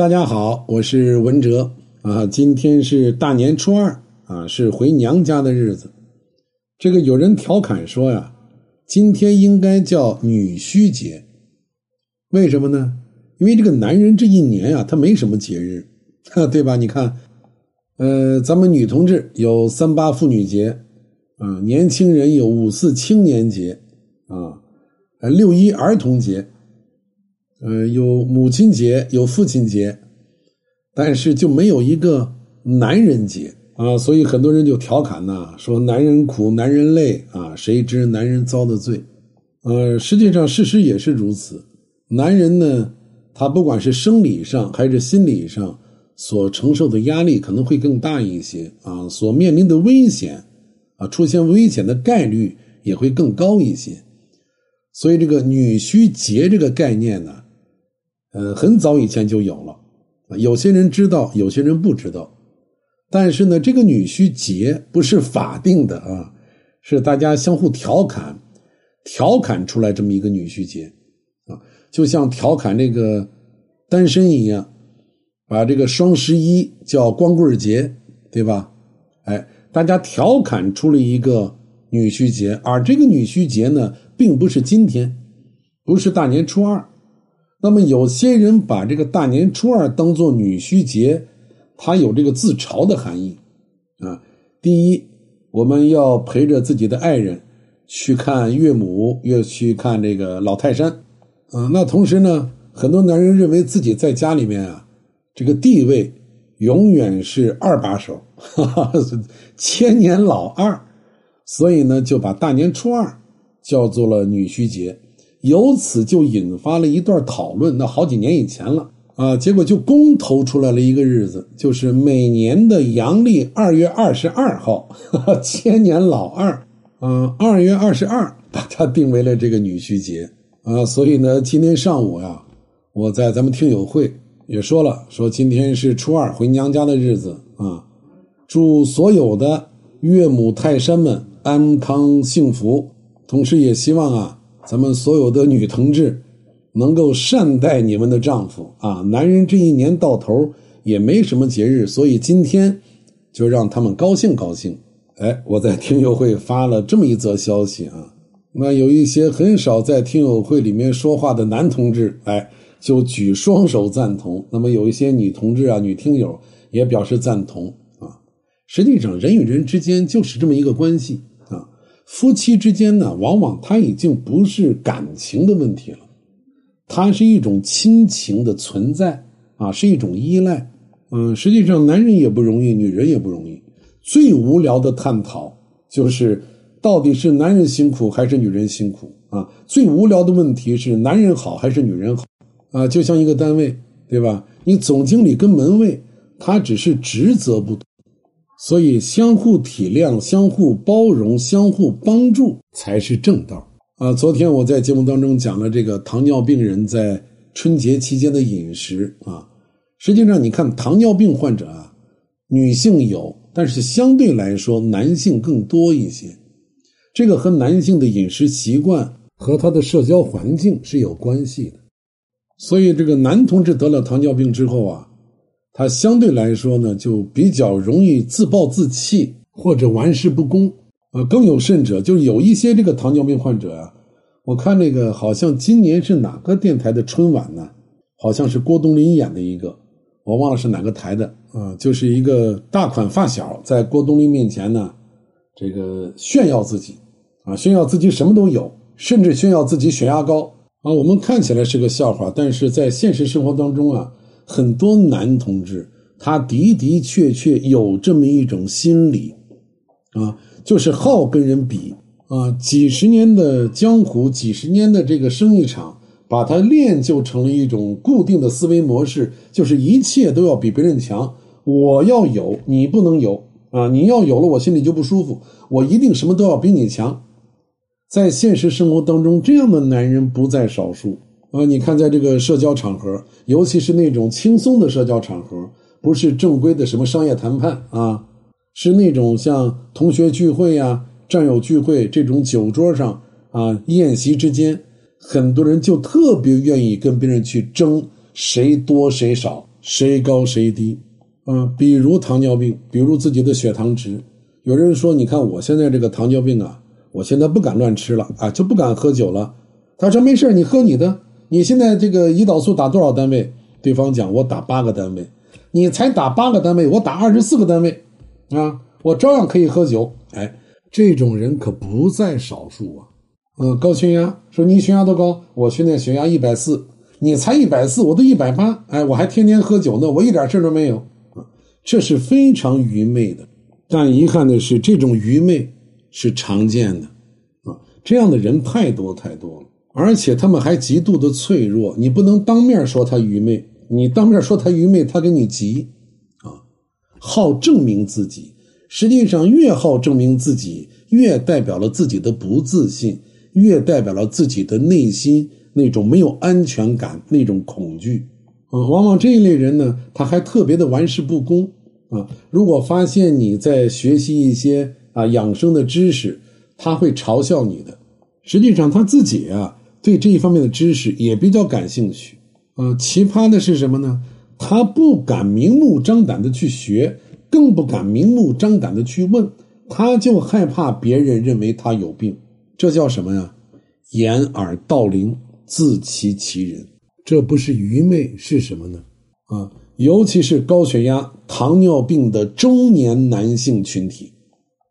大家好，我是文哲啊。今天是大年初二啊，是回娘家的日子。这个有人调侃说呀，今天应该叫女婿节，为什么呢？因为这个男人这一年啊，他没什么节日，对吧？你看，呃，咱们女同志有三八妇女节啊，年轻人有五四青年节啊，六一儿童节。呃，有母亲节，有父亲节，但是就没有一个男人节啊，所以很多人就调侃呢，说男人苦，男人累啊，谁知男人遭的罪？呃，实际上事实也是如此。男人呢，他不管是生理上还是心理上，所承受的压力可能会更大一些啊，所面临的危险啊，出现危险的概率也会更高一些。所以这个女婿节这个概念呢。呃，很早以前就有了，有些人知道，有些人不知道。但是呢，这个女婿节不是法定的啊，是大家相互调侃，调侃出来这么一个女婿节啊，就像调侃这个单身一样，把这个双十一叫光棍节，对吧？哎，大家调侃出了一个女婿节，而这个女婿节呢，并不是今天，不是大年初二。那么有些人把这个大年初二当做女婿节，它有这个自嘲的含义啊。第一，我们要陪着自己的爱人去看岳母，又去看这个老泰山啊。那同时呢，很多男人认为自己在家里面啊，这个地位永远是二把手，哈哈，千年老二，所以呢，就把大年初二叫做了女婿节。由此就引发了一段讨论，那好几年以前了。啊，结果就公投出来了一个日子，就是每年的阳历二月二十二号，千年老二，嗯，二月二十二把它定为了这个女婿节。啊，所以呢，今天上午呀，我在咱们听友会也说了，说今天是初二回娘家的日子啊，祝所有的岳母泰山们安康幸福，同时也希望啊。咱们所有的女同志，能够善待你们的丈夫啊！男人这一年到头也没什么节日，所以今天就让他们高兴高兴。哎，我在听友会发了这么一则消息啊，那有一些很少在听友会里面说话的男同志，哎，就举双手赞同。那么有一些女同志啊、女听友也表示赞同啊。实际上，人与人之间就是这么一个关系。夫妻之间呢，往往他已经不是感情的问题了，它是一种亲情的存在啊，是一种依赖。嗯，实际上男人也不容易，女人也不容易。最无聊的探讨就是到底是男人辛苦还是女人辛苦啊？最无聊的问题是男人好还是女人好啊？就像一个单位，对吧？你总经理跟门卫，他只是职责不同。所以，相互体谅、相互包容、相互帮助才是正道啊！昨天我在节目当中讲了这个糖尿病人在春节期间的饮食啊。实际上，你看糖尿病患者啊，女性有，但是相对来说男性更多一些。这个和男性的饮食习惯和他的社交环境是有关系的。所以，这个男同志得了糖尿病之后啊。他相对来说呢，就比较容易自暴自弃或者玩世不恭，呃，更有甚者，就是有一些这个糖尿病患者啊，我看那个好像今年是哪个电台的春晚呢？好像是郭冬临演的一个，我忘了是哪个台的啊，就是一个大款发小在郭冬临面前呢，这个炫耀自己啊，炫耀自己什么都有，甚至炫耀自己血压高啊。我们看起来是个笑话，但是在现实生活当中啊。很多男同志，他的的确确有这么一种心理，啊，就是好跟人比啊。几十年的江湖，几十年的这个生意场，把他练就成了一种固定的思维模式，就是一切都要比别人强。我要有，你不能有啊！你要有了，我心里就不舒服。我一定什么都要比你强。在现实生活当中，这样的男人不在少数。啊，你看，在这个社交场合，尤其是那种轻松的社交场合，不是正规的什么商业谈判啊，是那种像同学聚会呀、战友聚会这种酒桌上啊、宴席之间，很多人就特别愿意跟别人去争谁多谁少谁高谁低啊。比如糖尿病，比如自己的血糖值。有人说：“你看我现在这个糖尿病啊，我现在不敢乱吃了啊，就不敢喝酒了。”他说：“没事你喝你的。你现在这个胰岛素打多少单位？”对方讲：“我打八个单位。”你才打八个单位，我打二十四个单位，啊，我照样可以喝酒。哎，这种人可不在少数啊。嗯，高血压，说你血压多高？我现在血压一百四，你才一百四，我都一百八。哎，我还天天喝酒呢，我一点事都没有。啊，这是非常愚昧的。但遗憾的是，这种愚昧是常见的。啊，这样的人太多太多了，而且他们还极度的脆弱。你不能当面说他愚昧。你当面说他愚昧，他跟你急，啊，好证明自己。实际上，越好证明自己，越代表了自己的不自信，越代表了自己的内心那种没有安全感、那种恐惧。啊，往往这一类人呢，他还特别的玩世不恭。啊，如果发现你在学习一些啊养生的知识，他会嘲笑你的。实际上，他自己啊，对这一方面的知识也比较感兴趣。呃，奇葩的是什么呢？他不敢明目张胆的去学，更不敢明目张胆的去问，他就害怕别人认为他有病。这叫什么呀？掩耳盗铃，自欺欺人。这不是愚昧是什么呢？啊，尤其是高血压、糖尿病的中年男性群体。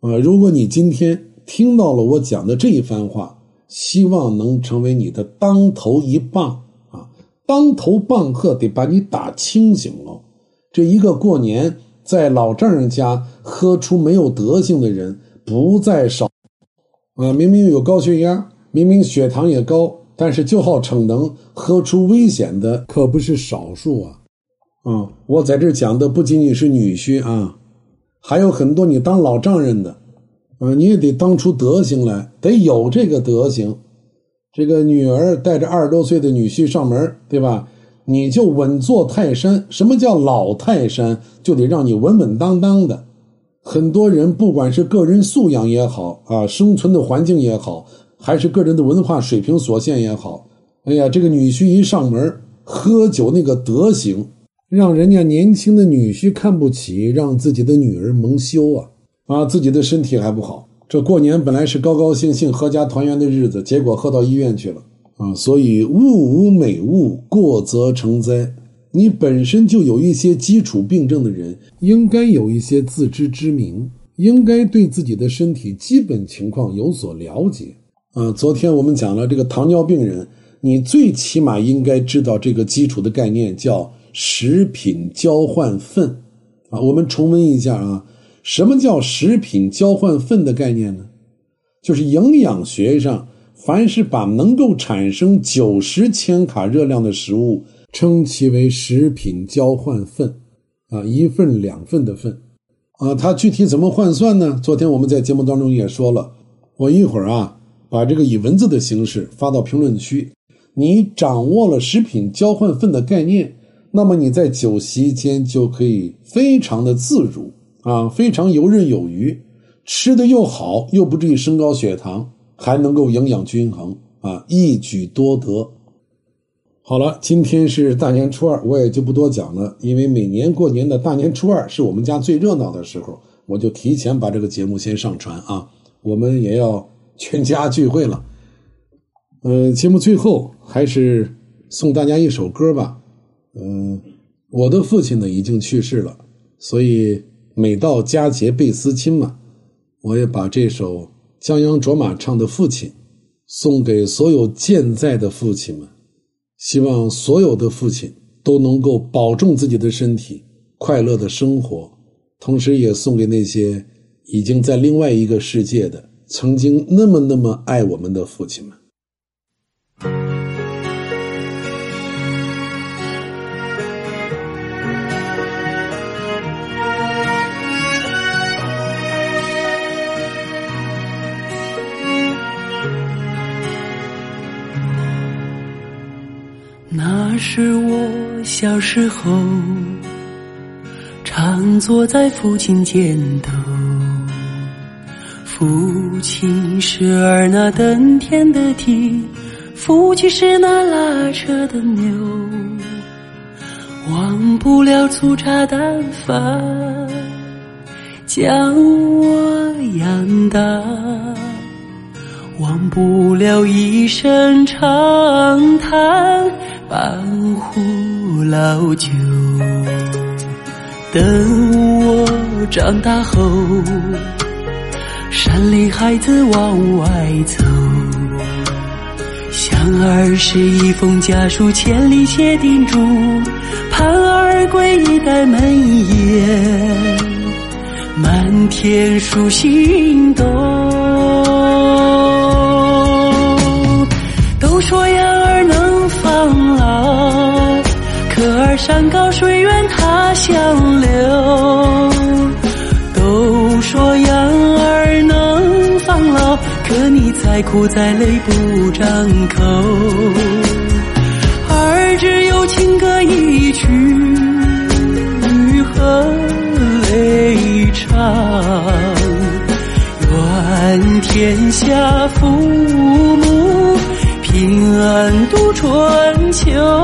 啊，如果你今天听到了我讲的这一番话，希望能成为你的当头一棒啊。当头棒喝得把你打清醒了。这一个过年，在老丈人家喝出没有德行的人不在少。啊，明明有高血压，明明血糖也高，但是就好逞能，喝出危险的可不是少数啊。啊，我在这讲的不仅仅是女婿啊，还有很多你当老丈人的，啊，你也得当出德行来，得有这个德行。这个女儿带着二十多岁的女婿上门，对吧？你就稳坐泰山。什么叫老泰山？就得让你稳稳当当的。很多人不管是个人素养也好啊，生存的环境也好，还是个人的文化水平所限也好，哎呀，这个女婿一上门喝酒那个德行，让人家年轻的女婿看不起，让自己的女儿蒙羞啊啊，自己的身体还不好。这过年本来是高高兴兴、阖家团圆的日子，结果喝到医院去了啊！所以物无美物，过则成灾。你本身就有一些基础病症的人，应该有一些自知之明，应该对自己的身体基本情况有所了解啊。昨天我们讲了这个糖尿病人，你最起码应该知道这个基础的概念，叫食品交换粪啊。我们重温一下啊。什么叫食品交换粪的概念呢？就是营养学上，凡是把能够产生九十千卡热量的食物，称其为食品交换粪，啊，一份两份的份，啊，它具体怎么换算呢？昨天我们在节目当中也说了，我一会儿啊，把这个以文字的形式发到评论区，你掌握了食品交换粪的概念，那么你在酒席间就可以非常的自如。啊，非常游刃有余，吃的又好，又不至于升高血糖，还能够营养均衡啊，一举多得。好了，今天是大年初二，我也就不多讲了，因为每年过年的大年初二是我们家最热闹的时候，我就提前把这个节目先上传啊，我们也要全家聚会了。呃，节目最后还是送大家一首歌吧。嗯，我的父亲呢已经去世了，所以。每到佳节倍思亲嘛，我也把这首江央卓玛唱的《父亲》送给所有健在的父亲们，希望所有的父亲都能够保重自己的身体，快乐的生活。同时，也送给那些已经在另外一个世界的、曾经那么那么爱我们的父亲们。那是我小时候，常坐在父亲肩头。父亲是儿那登天的梯，父亲是那拉车的牛。忘不了粗茶淡饭，将我养大；忘不了一声长叹，半壶老酒。等我长大后，山里孩子往外走。想儿时一封家书，千里写叮嘱，盼儿归一代门檐，满天数星斗。再苦再累不张口，儿只有情歌一曲和泪唱，愿天下父母平安度春秋。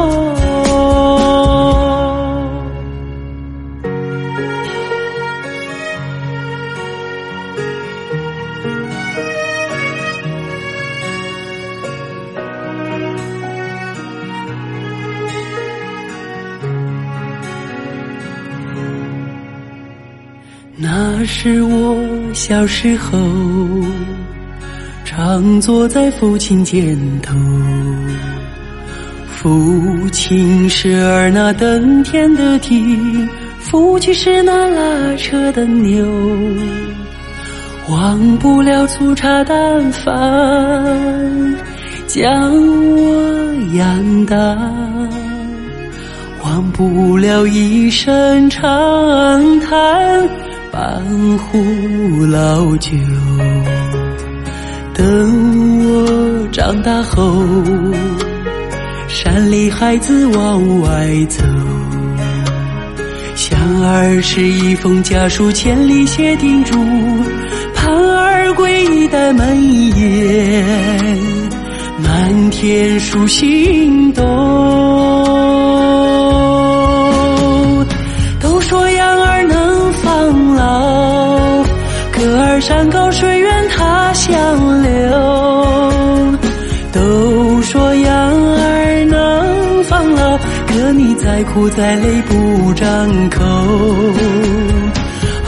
那是我小时候，常坐在父亲肩头。父亲是儿那登天的梯，父亲是那拉车的牛。忘不了粗茶淡饭，将我养大。忘不了一声长叹。半壶老酒，等我长大后，山里孩子往外走。想儿时一封家书，千里写叮嘱，盼儿归一代门檐，满天数星斗。苦再累不张口。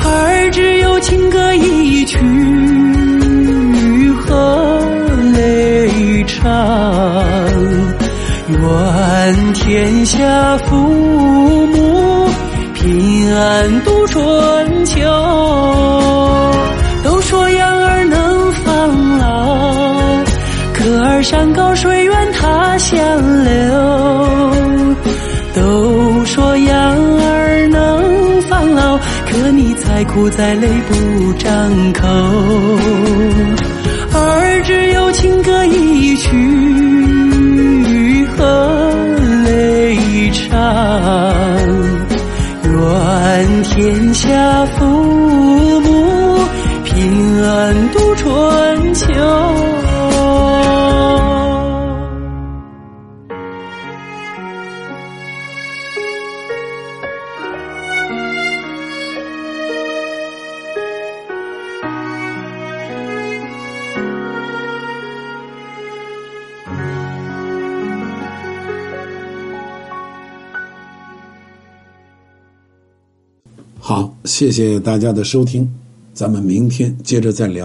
儿只有情歌一曲和泪唱，愿天下父母。平安度春秋。再苦再累不张口。儿只有情歌一曲和泪唱。愿天下父母平安度春秋。谢谢大家的收听，咱们明天接着再聊。